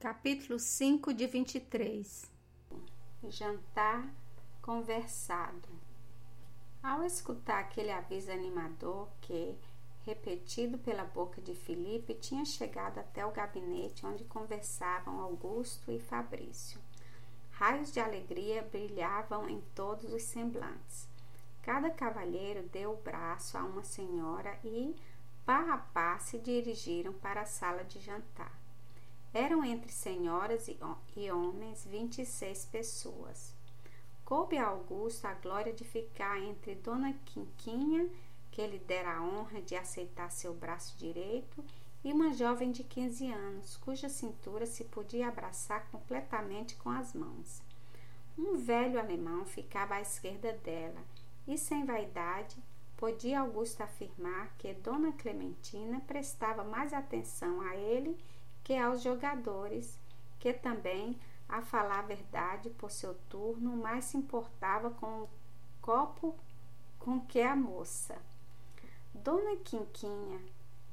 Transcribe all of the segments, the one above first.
Capítulo 5 de 23 Jantar conversado. Ao escutar aquele aviso animador que, repetido pela boca de Felipe, tinha chegado até o gabinete onde conversavam Augusto e Fabrício. Raios de alegria brilhavam em todos os semblantes. Cada cavalheiro deu o braço a uma senhora e, par a se dirigiram para a sala de jantar. Eram entre senhoras e homens vinte e seis pessoas. Coube a Augusto a glória de ficar entre Dona Quinquinha, que lhe dera a honra de aceitar seu braço direito, e uma jovem de quinze anos, cuja cintura se podia abraçar completamente com as mãos. Um velho alemão ficava à esquerda dela, e sem vaidade, podia Augusto afirmar que Dona Clementina prestava mais atenção a ele que aos jogadores, que também, a falar a verdade por seu turno, mais se importava com o copo com que a moça. Dona Quinquinha,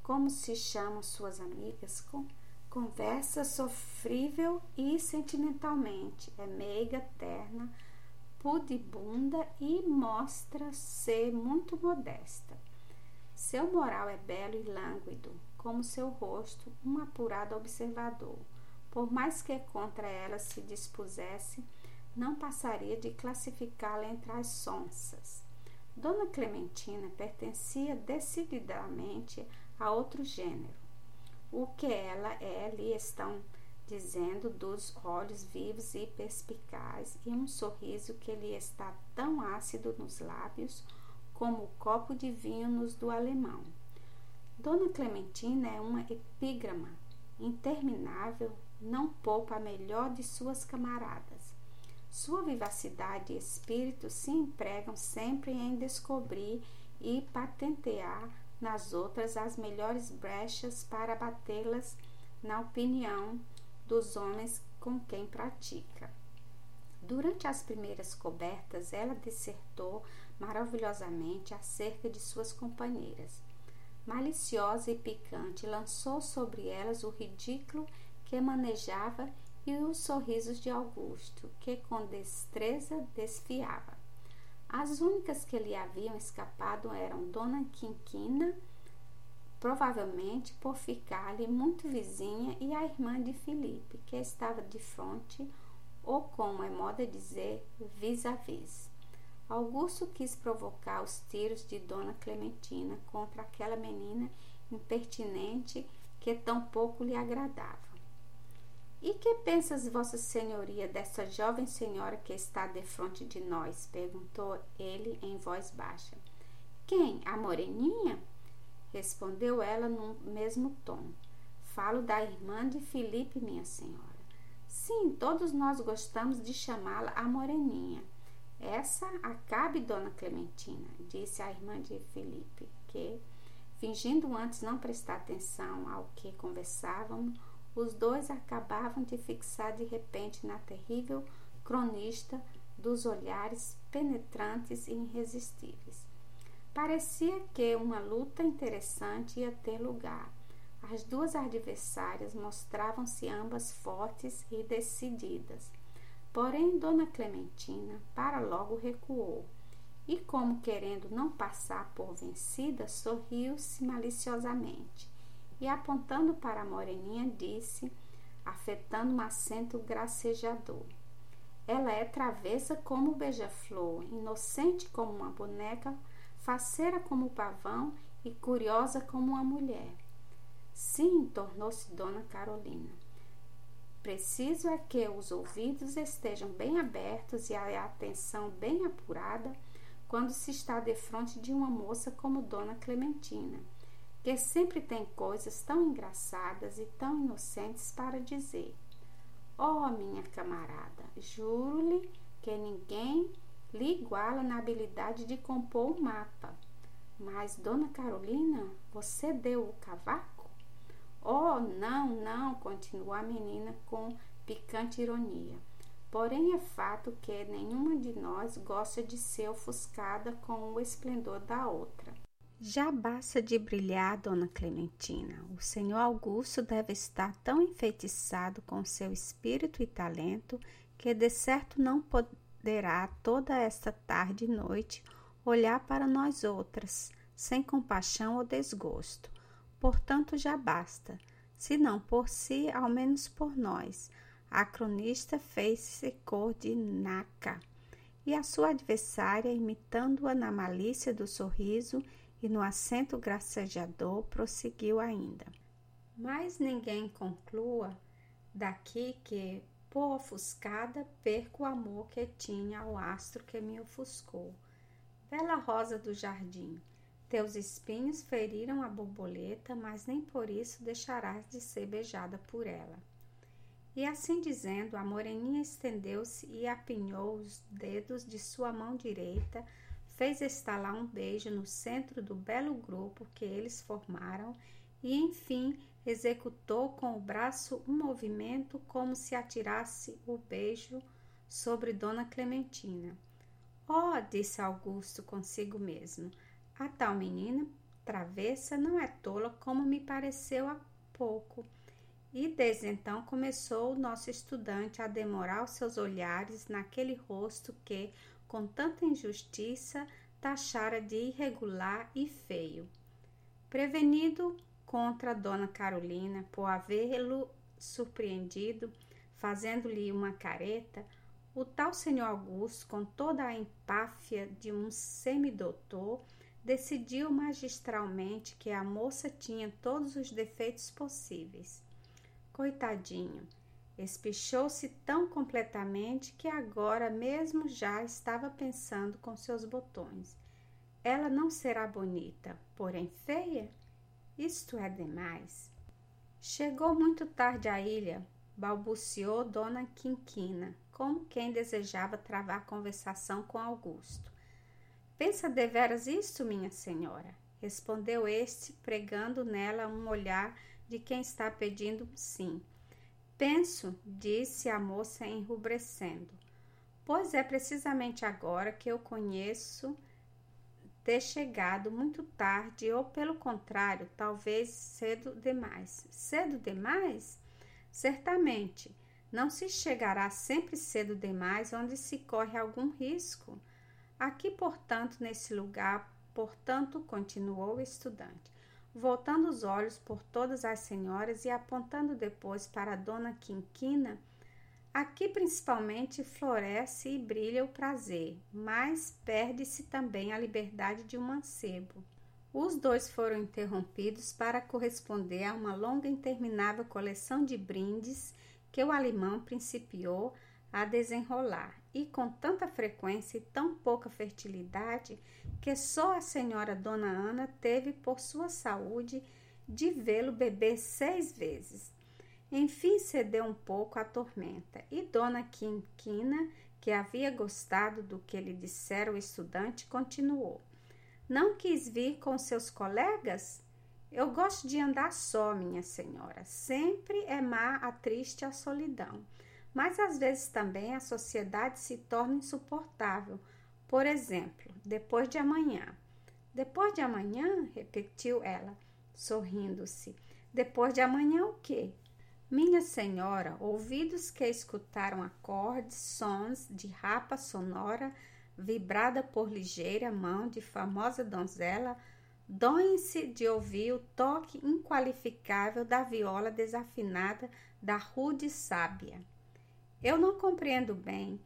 como se chamam suas amigas, conversa sofrível e sentimentalmente, é meiga, terna, pudibunda e mostra ser muito modesta. Seu moral é belo e lânguido, como seu rosto, um apurado observador. Por mais que contra ela se dispusesse, não passaria de classificá-la entre as sonsas. Dona Clementina pertencia decididamente a outro gênero. O que ela é, lhe estão dizendo dos olhos vivos e perspicazes e um sorriso que lhe está tão ácido nos lábios como o copo de vinho nos do alemão. Dona Clementina é uma epígrama interminável, não poupa a melhor de suas camaradas. Sua vivacidade e espírito se empregam sempre em descobrir e patentear nas outras as melhores brechas para batê-las na opinião dos homens com quem pratica. Durante as primeiras cobertas, ela dissertou maravilhosamente acerca de suas companheiras maliciosa e picante, lançou sobre elas o ridículo que manejava e os sorrisos de Augusto, que com destreza desfiava. As únicas que lhe haviam escapado eram Dona Quinquina, provavelmente por ficar-lhe muito vizinha, e a irmã de Felipe, que estava de frente, ou como é moda dizer, vis-a-vis. -vis. Augusto quis provocar os tiros de Dona Clementina contra aquela menina impertinente que tão pouco lhe agradava. E que pensas, Vossa Senhoria, dessa jovem senhora que está defronte de nós? perguntou ele em voz baixa. Quem? A moreninha? respondeu ela no mesmo tom. Falo da irmã de Felipe, minha senhora. Sim, todos nós gostamos de chamá-la a moreninha. Essa acabe, dona Clementina, disse a irmã de Felipe, que, fingindo antes não prestar atenção ao que conversavam, os dois acabavam de fixar de repente na terrível cronista dos olhares penetrantes e irresistíveis. Parecia que uma luta interessante ia ter lugar. As duas adversárias mostravam-se ambas fortes e decididas. Porém, Dona Clementina para logo recuou e, como querendo não passar por vencida, sorriu-se maliciosamente e, apontando para a moreninha, disse, afetando um acento gracejador: Ela é travessa como o beija-flor, inocente como uma boneca, faceira como o pavão e curiosa como uma mulher. Sim, tornou-se Dona Carolina. Preciso é que os ouvidos estejam bem abertos e a atenção bem apurada quando se está defronte de uma moça como Dona Clementina, que sempre tem coisas tão engraçadas e tão inocentes para dizer. Oh, minha camarada, juro-lhe que ninguém lhe iguala na habilidade de compor um mapa. Mas, Dona Carolina, você deu o cavaco? Oh, não, não, continuou a menina com picante ironia. Porém, é fato que nenhuma de nós gosta de ser ofuscada com o esplendor da outra. Já basta de brilhar, dona Clementina. O senhor Augusto deve estar tão enfeitiçado com seu espírito e talento que de certo não poderá toda esta tarde e noite olhar para nós outras, sem compaixão ou desgosto. Portanto, já basta, se não por si, ao menos por nós. A cronista fez-se cor de naca, e a sua adversária, imitando-a na malícia do sorriso, e no acento gracejador prosseguiu ainda. Mas ninguém conclua daqui que, por ofuscada, perco o amor que tinha ao astro que me ofuscou. Bela rosa do jardim, teus espinhos feriram a borboleta, mas nem por isso deixarás de ser beijada por ela. E assim dizendo, a moreninha estendeu-se e apinhou os dedos de sua mão direita fez estalar um beijo no centro do belo grupo que eles formaram e, enfim, executou com o braço um movimento como se atirasse o beijo sobre Dona Clementina. Oh, disse Augusto consigo mesmo, a tal menina travessa não é tola como me pareceu há pouco. E desde então começou o nosso estudante a demorar os seus olhares naquele rosto que, com tanta injustiça, taxara de irregular e feio. Prevenido contra Dona Carolina por havê-lo surpreendido, fazendo-lhe uma careta, o tal senhor Augusto, com toda a empáfia de um semidoutor, decidiu magistralmente que a moça tinha todos os defeitos possíveis. Coitadinho, Espichou-se tão completamente que agora mesmo já estava pensando com seus botões. Ela não será bonita, porém feia? Isto é demais. Chegou muito tarde à ilha, balbuciou Dona Quinquina, como quem desejava travar conversação com Augusto. Pensa deveras isto, minha senhora? Respondeu este, pregando nela um olhar de quem está pedindo sim. Penso, disse a moça enrubescendo, pois é precisamente agora que eu conheço ter chegado muito tarde ou, pelo contrário, talvez cedo demais. Cedo demais? Certamente. Não se chegará sempre cedo demais onde se corre algum risco. Aqui, portanto, nesse lugar, portanto, continuou o estudante voltando os olhos por todas as senhoras e apontando depois para a dona Quinquina, aqui principalmente floresce e brilha o prazer, mas perde-se também a liberdade de um mancebo. Os dois foram interrompidos para corresponder a uma longa e interminável coleção de brindes que o alemão principiou a desenrolar, e com tanta frequência e tão pouca fertilidade que só a senhora Dona Ana teve por sua saúde de vê-lo beber seis vezes. Enfim cedeu um pouco à tormenta, e Dona Quinquina, que havia gostado do que lhe dissera o estudante, continuou. Não quis vir com seus colegas? Eu gosto de andar só, minha senhora. Sempre é má a triste a solidão mas às vezes também a sociedade se torna insuportável. Por exemplo, depois de amanhã. Depois de amanhã, repetiu ela, sorrindo-se. Depois de amanhã o quê? Minha senhora, ouvidos que escutaram acordes, sons de rapa sonora, vibrada por ligeira mão de famosa donzela, doem-se de ouvir o toque inqualificável da viola desafinada da rude sábia. Eu não compreendo bem.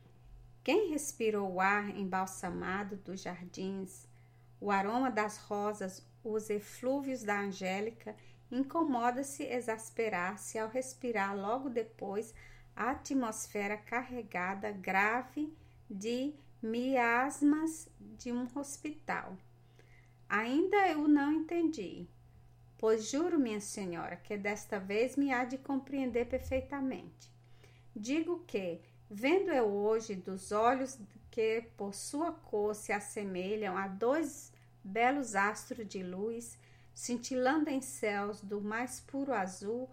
Quem respirou o ar embalsamado dos jardins, o aroma das rosas, os eflúvios da Angélica, incomoda-se exasperar-se ao respirar logo depois a atmosfera carregada, grave, de miasmas de um hospital. Ainda eu não entendi, pois juro, minha senhora, que desta vez me há de compreender perfeitamente. Digo que, vendo eu hoje dos olhos que por sua cor se assemelham a dois belos astros de luz, cintilando em céus do mais puro azul,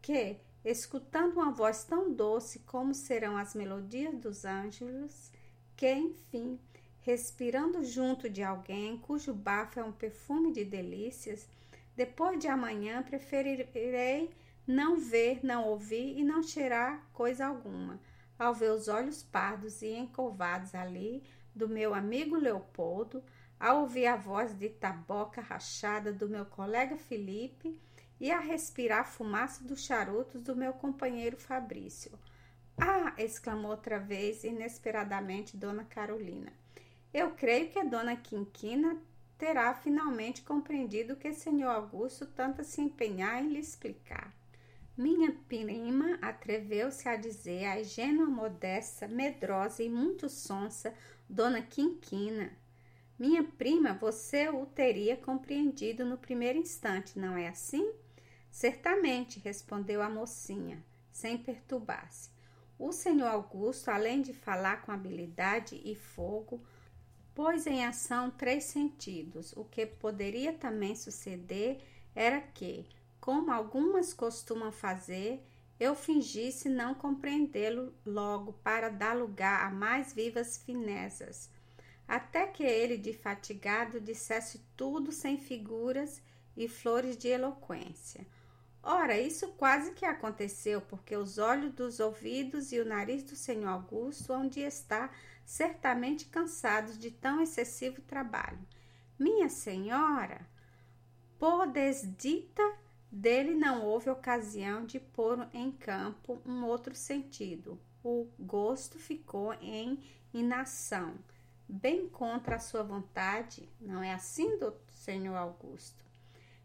que, escutando uma voz tão doce como serão as melodias dos anjos, que, enfim, respirando junto de alguém cujo bafo é um perfume de delícias, depois de amanhã preferirei não ver, não ouvir e não cheirar coisa alguma, ao ver os olhos pardos e encovados ali do meu amigo Leopoldo, ao ouvir a voz de taboca rachada do meu colega Felipe e a respirar a fumaça dos charutos do meu companheiro Fabrício. Ah! exclamou outra vez, inesperadamente, Dona Carolina. Eu creio que a Dona Quinquina terá finalmente compreendido o que o senhor Augusto tanto se empenhar em lhe explicar. Minha prima atreveu-se a dizer à ingênua, modesta, medrosa e muito sonsa Dona Quinquina. Minha prima, você o teria compreendido no primeiro instante, não é assim? Certamente, respondeu a mocinha, sem perturbar-se. O senhor Augusto, além de falar com habilidade e fogo, pôs em ação três sentidos. O que poderia também suceder era que, como algumas costumam fazer, eu fingisse não compreendê-lo logo para dar lugar a mais vivas finezas, até que ele, de fatigado, dissesse tudo sem figuras e flores de eloquência. Ora, isso quase que aconteceu, porque os olhos dos ouvidos e o nariz do senhor Augusto onde está certamente cansados de tão excessivo trabalho. Minha senhora, por desdita dele não houve ocasião de pôr em campo um outro sentido. O gosto ficou em inação, bem contra a sua vontade. Não é assim, do senhor Augusto?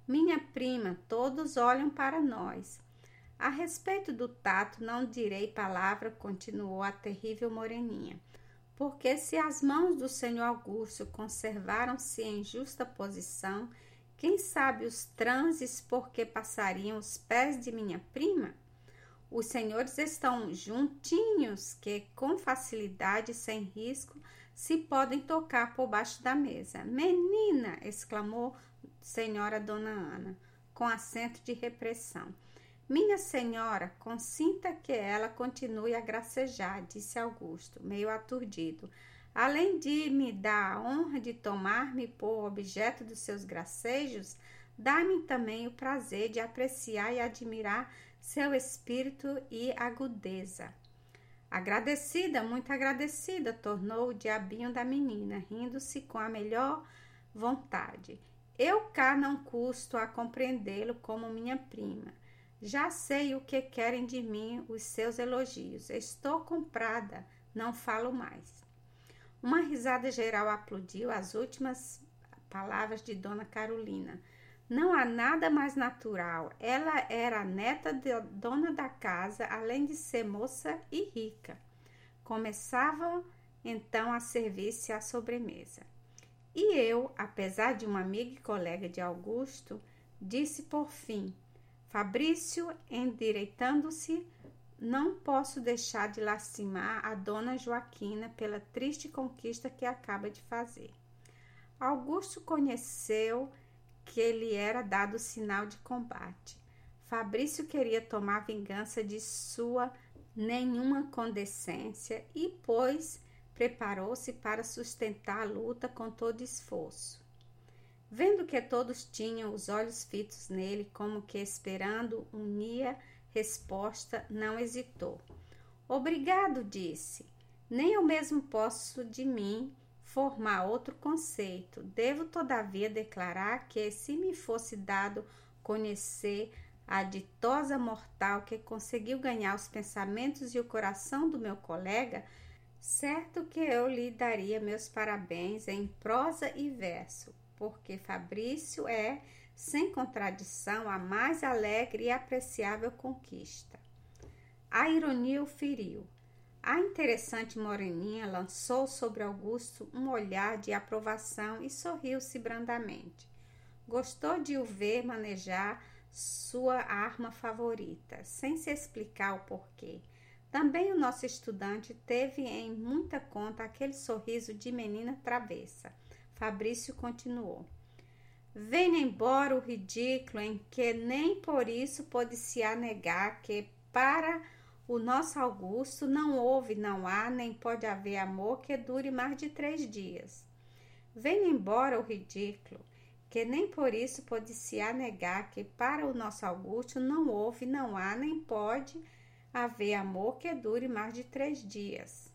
Minha prima, todos olham para nós. A respeito do tato, não direi palavra, continuou a terrível moreninha, porque se as mãos do senhor Augusto conservaram-se em justa posição, quem sabe os transes por que passariam os pés de minha prima? Os senhores estão juntinhos que com facilidade sem risco se podem tocar por baixo da mesa. Menina! exclamou senhora Dona Ana, com acento de repressão. Minha senhora, consinta que ela continue a gracejar, disse Augusto, meio aturdido além de me dar a honra de tomar-me por objeto dos seus gracejos, dá-me também o prazer de apreciar e admirar seu espírito e agudeza. Agradecida, muito agradecida, tornou o diabinho da menina, rindo-se com a melhor vontade. Eu cá não custo a compreendê-lo como minha prima. Já sei o que querem de mim os seus elogios. Estou comprada, não falo mais. Uma risada geral aplaudiu as últimas palavras de Dona Carolina. Não há nada mais natural. Ela era neta de dona da casa, além de ser moça e rica. Começava então a servir-se à sobremesa. E eu, apesar de uma amiga e colega de Augusto, disse por fim: Fabrício, endireitando-se, não posso deixar de lastimar a dona Joaquina pela triste conquista que acaba de fazer. Augusto conheceu que lhe era dado sinal de combate. Fabrício queria tomar vingança de sua nenhuma condescência e, pois, preparou-se para sustentar a luta com todo esforço. Vendo que todos tinham os olhos fitos nele, como que esperando, unia resposta, não hesitou. Obrigado, disse. Nem eu mesmo posso de mim formar outro conceito. Devo, todavia, declarar que, se me fosse dado conhecer a ditosa mortal que conseguiu ganhar os pensamentos e o coração do meu colega, certo que eu lhe daria meus parabéns em prosa e verso, porque Fabrício é sem contradição, a mais alegre e apreciável conquista. A ironia o feriu. A interessante moreninha lançou sobre Augusto um olhar de aprovação e sorriu-se brandamente. Gostou de o ver manejar sua arma favorita, sem se explicar o porquê. Também o nosso estudante teve em muita conta aquele sorriso de menina travessa. Fabrício continuou. Venha embora o ridículo em que nem por isso pode se anegar que, para O nosso Augusto não houve, não há, nem pode haver amor que dure mais de três dias. Venha embora o ridículo, que nem por isso pode-se negar que para o nosso Augusto não houve, não há, nem pode haver amor que dure mais de três dias.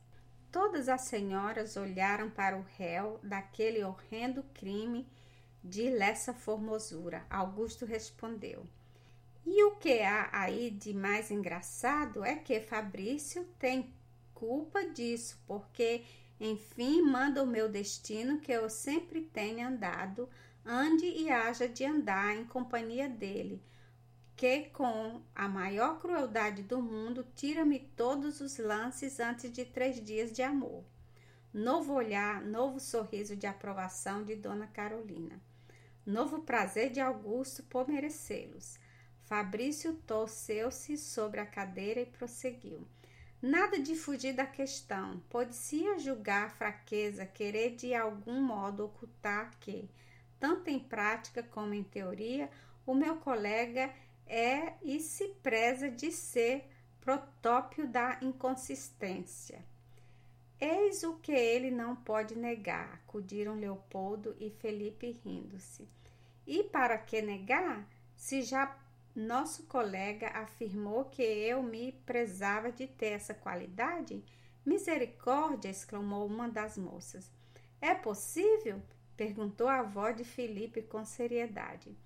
Todas as senhoras olharam para o réu daquele horrendo crime de lessa formosura. Augusto respondeu. E o que há aí de mais engraçado é que Fabrício tem culpa disso, porque, enfim, manda o meu destino que eu sempre tenha andado, ande e haja de andar em companhia dele, que com a maior crueldade do mundo tira-me todos os lances antes de três dias de amor. Novo olhar, novo sorriso de aprovação de Dona Carolina. Novo prazer de Augusto por merecê-los. Fabrício torceu-se sobre a cadeira e prosseguiu. Nada de fugir da questão. Pode-se julgar fraqueza, querer de algum modo ocultar que, tanto em prática como em teoria, o meu colega é e se preza de ser protópio da inconsistência. Eis o que ele não pode negar, acudiram Leopoldo e Felipe rindo-se. E para que negar, se já nosso colega afirmou que eu me prezava de ter essa qualidade? Misericórdia! exclamou uma das moças. É possível? perguntou a avó de Felipe com seriedade.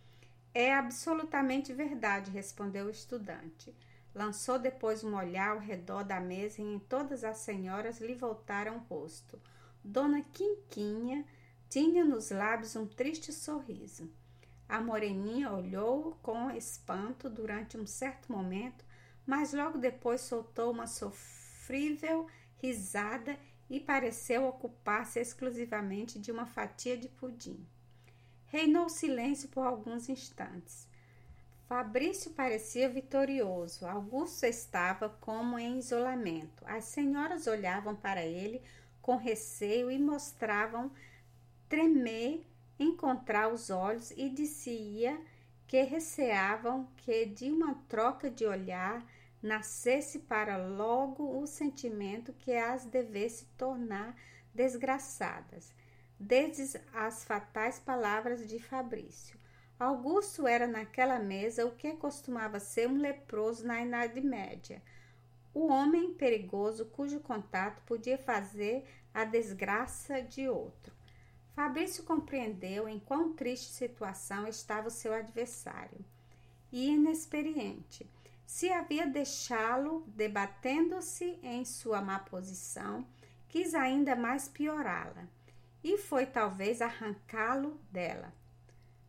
É absolutamente verdade, respondeu o estudante. Lançou depois um olhar ao redor da mesa e em todas as senhoras lhe voltaram o rosto. Dona Quinquinha tinha nos lábios um triste sorriso. A moreninha olhou com espanto durante um certo momento, mas logo depois soltou uma sofrível risada e pareceu ocupar-se exclusivamente de uma fatia de pudim. Reinou silêncio por alguns instantes. Fabrício parecia vitorioso. Augusto estava como em isolamento. As senhoras olhavam para ele com receio e mostravam tremer encontrar os olhos e dizia que receavam que de uma troca de olhar nascesse para logo o sentimento que as devesse tornar desgraçadas, desde as fatais palavras de Fabrício. Augusto era naquela mesa o que costumava ser um leproso na Idade Média, o homem perigoso cujo contato podia fazer a desgraça de outro. Fabrício compreendeu em quão triste situação estava o seu adversário e inexperiente. Se havia deixá-lo debatendo-se em sua má posição, quis ainda mais piorá-la e foi talvez arrancá-lo dela.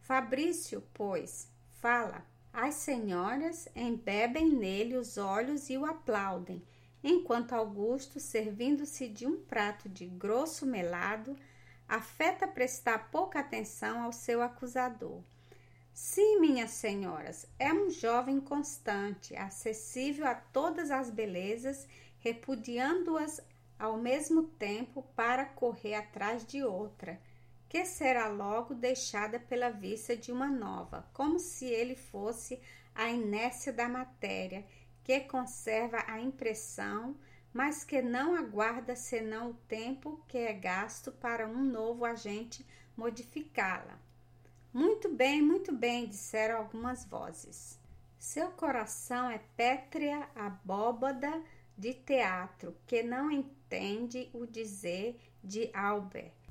Fabrício, pois, fala. As senhoras embebem nele os olhos e o aplaudem, enquanto Augusto, servindo-se de um prato de grosso melado, afeta prestar pouca atenção ao seu acusador. Sim, minhas senhoras, é um jovem constante, acessível a todas as belezas, repudiando-as ao mesmo tempo para correr atrás de outra, que será logo deixada pela vista de uma nova, como se ele fosse a inércia da matéria, que conserva a impressão mas que não aguarda senão o tempo que é gasto para um novo agente modificá-la. Muito bem, muito bem, disseram algumas vozes. Seu coração é pétrea abóbada de teatro, que não entende o dizer de Albert.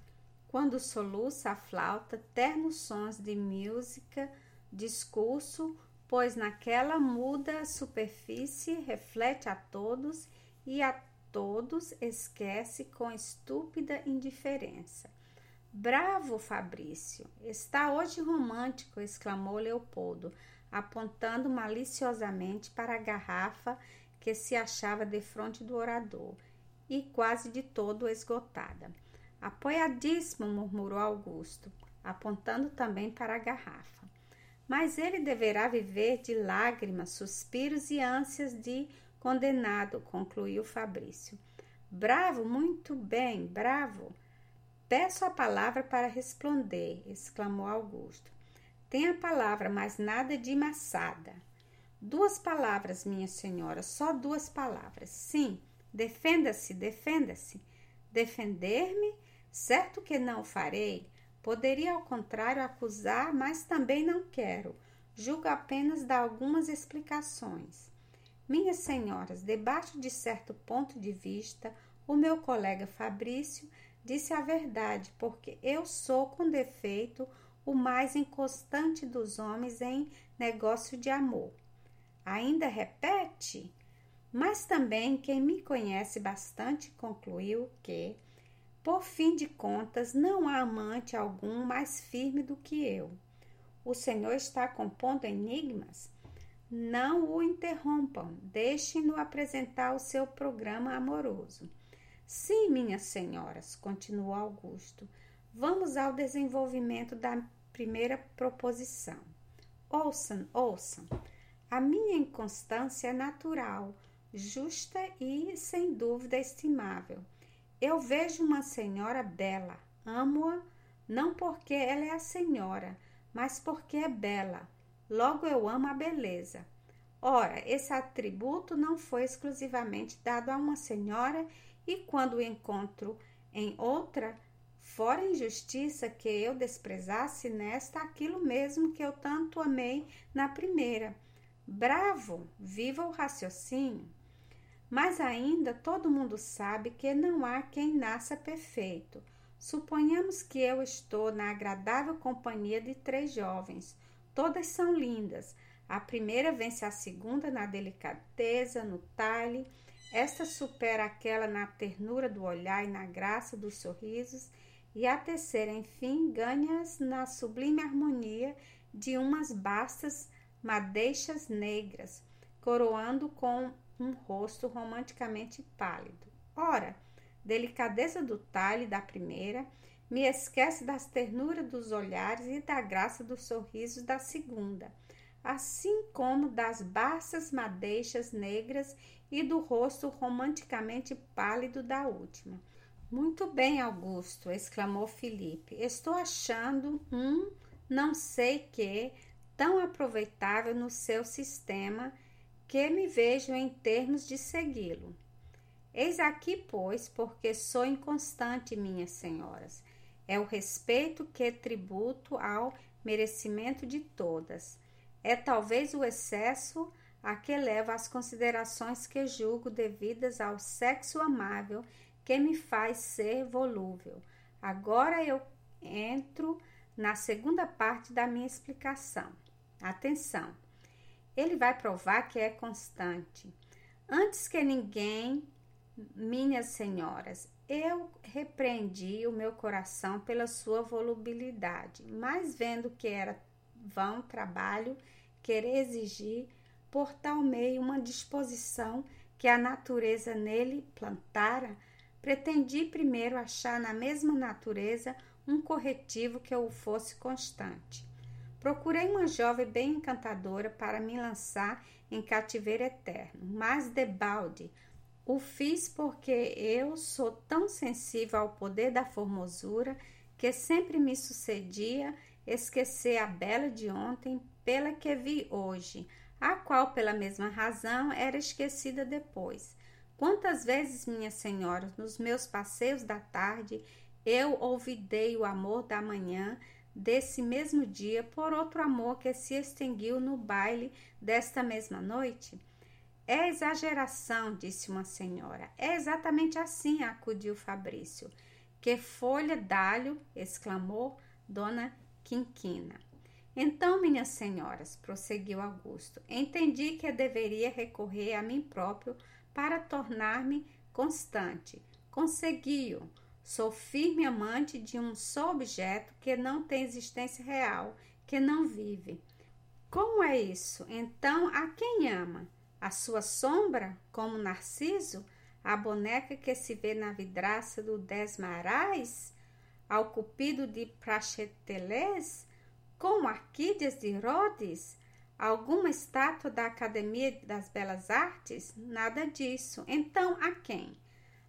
Quando soluça a flauta, ternos sons de música, discurso, pois naquela muda superfície reflete a todos e a todos esquece com estúpida indiferença. Bravo, Fabrício! Está hoje romântico! exclamou Leopoldo, apontando maliciosamente para a garrafa que se achava defronte do orador e quase de todo esgotada. Apoiadíssimo, murmurou Augusto, apontando também para a garrafa. Mas ele deverá viver de lágrimas, suspiros e ânsias de Condenado, concluiu Fabrício. Bravo, muito bem, bravo. Peço a palavra para responder, exclamou Augusto. Tem a palavra, mas nada de maçada. Duas palavras, minha senhora, só duas palavras. Sim, defenda-se, defenda-se. Defender-me? Certo que não o farei. Poderia, ao contrário, acusar, mas também não quero. Julgo apenas dar algumas explicações. Minhas senhoras, debaixo de certo ponto de vista, o meu colega Fabrício disse a verdade, porque eu sou, com defeito, o mais inconstante dos homens em negócio de amor. Ainda repete? Mas também quem me conhece bastante concluiu que, por fim de contas, não há amante algum mais firme do que eu. O Senhor está compondo enigmas? Não o interrompam, deixem-no apresentar o seu programa amoroso. Sim, minhas senhoras, continuou Augusto, vamos ao desenvolvimento da primeira proposição. Ouçam, ouçam. A minha inconstância é natural, justa e, sem dúvida, estimável. Eu vejo uma senhora bela, amo-a não porque ela é a senhora, mas porque é bela. Logo eu amo a beleza. Ora, esse atributo não foi exclusivamente dado a uma senhora, e quando o encontro em outra, fora injustiça que eu desprezasse nesta aquilo mesmo que eu tanto amei na primeira. Bravo, viva o raciocínio. Mas ainda todo mundo sabe que não há quem nasça perfeito. Suponhamos que eu estou na agradável companhia de três jovens. Todas são lindas. A primeira vence a segunda na delicadeza, no talhe. Esta supera aquela na ternura do olhar e na graça dos sorrisos. E a terceira, enfim, ganha-as na sublime harmonia de umas bastas madeixas negras, coroando com um rosto romanticamente pálido. Ora, delicadeza do talhe da primeira, me esquece das ternuras dos olhares e da graça dos sorrisos da segunda, assim como das baças madeixas negras e do rosto romanticamente pálido da última. Muito bem, Augusto, exclamou Felipe. Estou achando um não sei que tão aproveitável no seu sistema que me vejo em termos de segui-lo. Eis aqui, pois, porque sou inconstante, minhas senhoras. É o respeito que tributo ao merecimento de todas. É talvez o excesso a que leva as considerações que julgo devidas ao sexo amável que me faz ser volúvel. Agora eu entro na segunda parte da minha explicação. Atenção! Ele vai provar que é constante. Antes que ninguém, minhas senhoras, eu repreendi o meu coração pela sua volubilidade, mas vendo que era vão trabalho querer exigir por tal meio uma disposição que a natureza nele plantara, pretendi primeiro achar na mesma natureza um corretivo que eu fosse constante. Procurei uma jovem bem encantadora para me lançar em cativeiro eterno, mas debalde o fiz porque eu sou tão sensível ao poder da formosura que sempre me sucedia esquecer a bela de ontem pela que vi hoje, a qual, pela mesma razão, era esquecida depois. Quantas vezes, minha senhora, nos meus passeios da tarde, eu olvidei o amor da manhã desse mesmo dia por outro amor que se extinguiu no baile desta mesma noite? É exageração, disse uma senhora. É exatamente assim, acudiu Fabrício. Que folha d'alho! exclamou Dona Quinquina. Então, minhas senhoras, prosseguiu Augusto, entendi que deveria recorrer a mim próprio para tornar-me constante. Consegui-o. Sou firme amante de um só objeto que não tem existência real, que não vive. Como é isso? Então, a quem ama? A sua sombra, como Narciso? A boneca que se vê na vidraça do Desmarais? Ao cupido de Praxeteles? Como Arquídeas de Rhodes? Alguma estátua da Academia das Belas Artes? Nada disso. Então, a quem?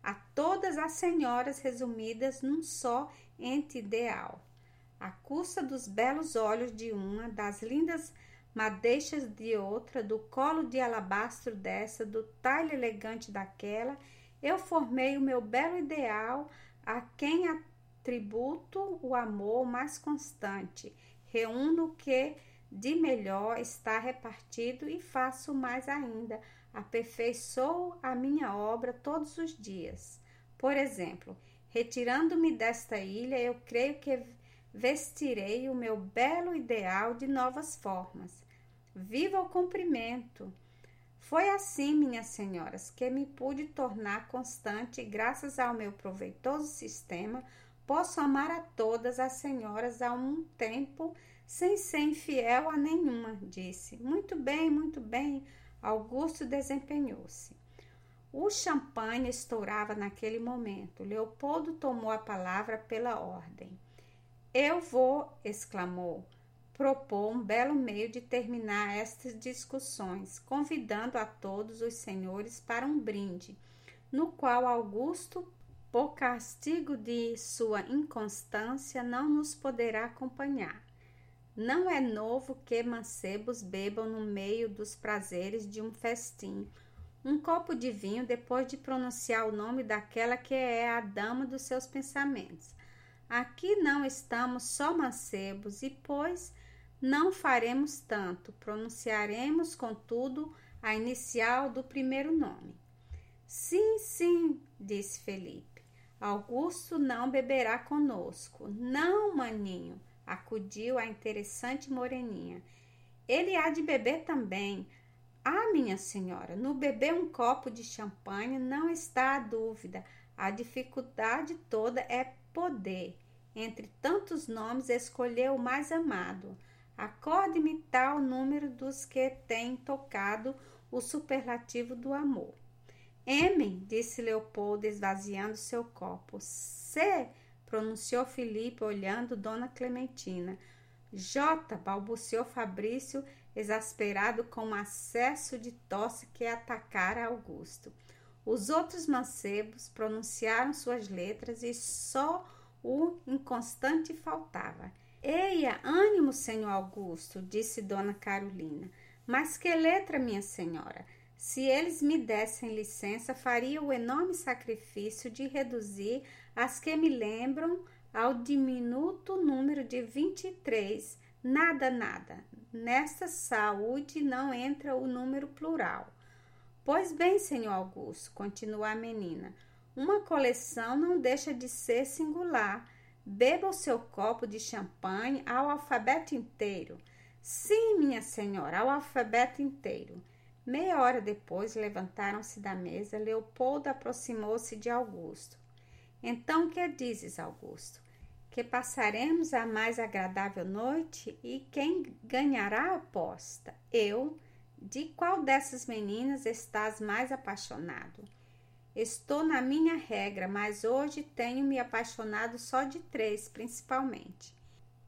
A todas as senhoras resumidas num só ente ideal. A custa dos belos olhos de uma, das lindas madeixas de outra, do colo de alabastro dessa, do talho elegante daquela, eu formei o meu belo ideal a quem atributo o amor mais constante, reúno o que de melhor está repartido e faço mais ainda, aperfeiçoo a minha obra todos os dias. Por exemplo, retirando-me desta ilha, eu creio que vestirei o meu belo ideal de novas formas. Viva o cumprimento! Foi assim, minhas senhoras, que me pude tornar constante e, graças ao meu proveitoso sistema, posso amar a todas as senhoras a um tempo sem ser infiel a nenhuma, disse. Muito bem, muito bem. Augusto desempenhou-se. O champanhe estourava naquele momento. Leopoldo tomou a palavra pela ordem. Eu vou, exclamou propôs um belo meio de terminar estas discussões, convidando a todos os senhores para um brinde, no qual Augusto, por castigo de sua inconstância, não nos poderá acompanhar. Não é novo que mancebos bebam no meio dos prazeres de um festim um copo de vinho depois de pronunciar o nome daquela que é a dama dos seus pensamentos. Aqui não estamos só mancebos, e pois não faremos tanto, pronunciaremos, contudo, a inicial do primeiro nome. Sim, sim, disse Felipe. Augusto não beberá conosco. Não, maninho, acudiu a interessante moreninha. Ele há de beber também. Ah, minha senhora, no beber um copo de champanhe não está a dúvida. A dificuldade toda é poder. Entre tantos nomes, escolher o mais amado. Acorde-me tal número dos que têm tocado o superlativo do amor. M, disse Leopoldo, esvaziando seu copo. C, pronunciou Felipe, olhando Dona Clementina. J, balbuciou Fabrício, exasperado com um acesso de tosse que atacara Augusto. Os outros mancebos pronunciaram suas letras e só o inconstante faltava. Eia, ânimo, senhor Augusto, disse Dona Carolina. Mas que letra, minha senhora? Se eles me dessem licença, faria o enorme sacrifício de reduzir as que me lembram ao diminuto número de 23. Nada, nada. Nesta saúde não entra o número plural. Pois bem, senhor Augusto, continuou a menina, uma coleção não deixa de ser singular Beba o seu copo de champanhe ao alfabeto inteiro. Sim, minha senhora, ao alfabeto inteiro. Meia hora depois levantaram-se da mesa. Leopoldo aproximou-se de Augusto. Então, que dizes, Augusto? Que passaremos a mais agradável noite e quem ganhará a aposta? Eu. De qual dessas meninas estás mais apaixonado? Estou na minha regra, mas hoje tenho me apaixonado só de três, principalmente.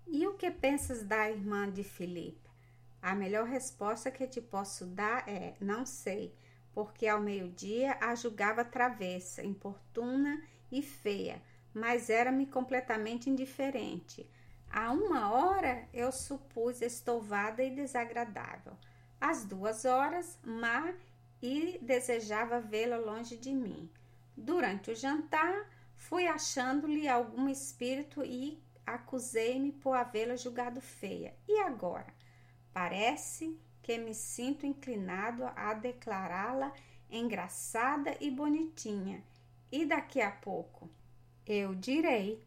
E o que pensas da irmã de Felipe? A melhor resposta que te posso dar é: não sei, porque ao meio-dia a julgava travessa, importuna e feia, mas era-me completamente indiferente. A uma hora eu supus estouvada e desagradável. Às duas horas, má e desejava vê-la longe de mim. Durante o jantar, fui achando-lhe algum espírito e acusei-me por havê-la julgado feia. E agora? Parece que me sinto inclinado a declará-la engraçada e bonitinha. E daqui a pouco? Eu direi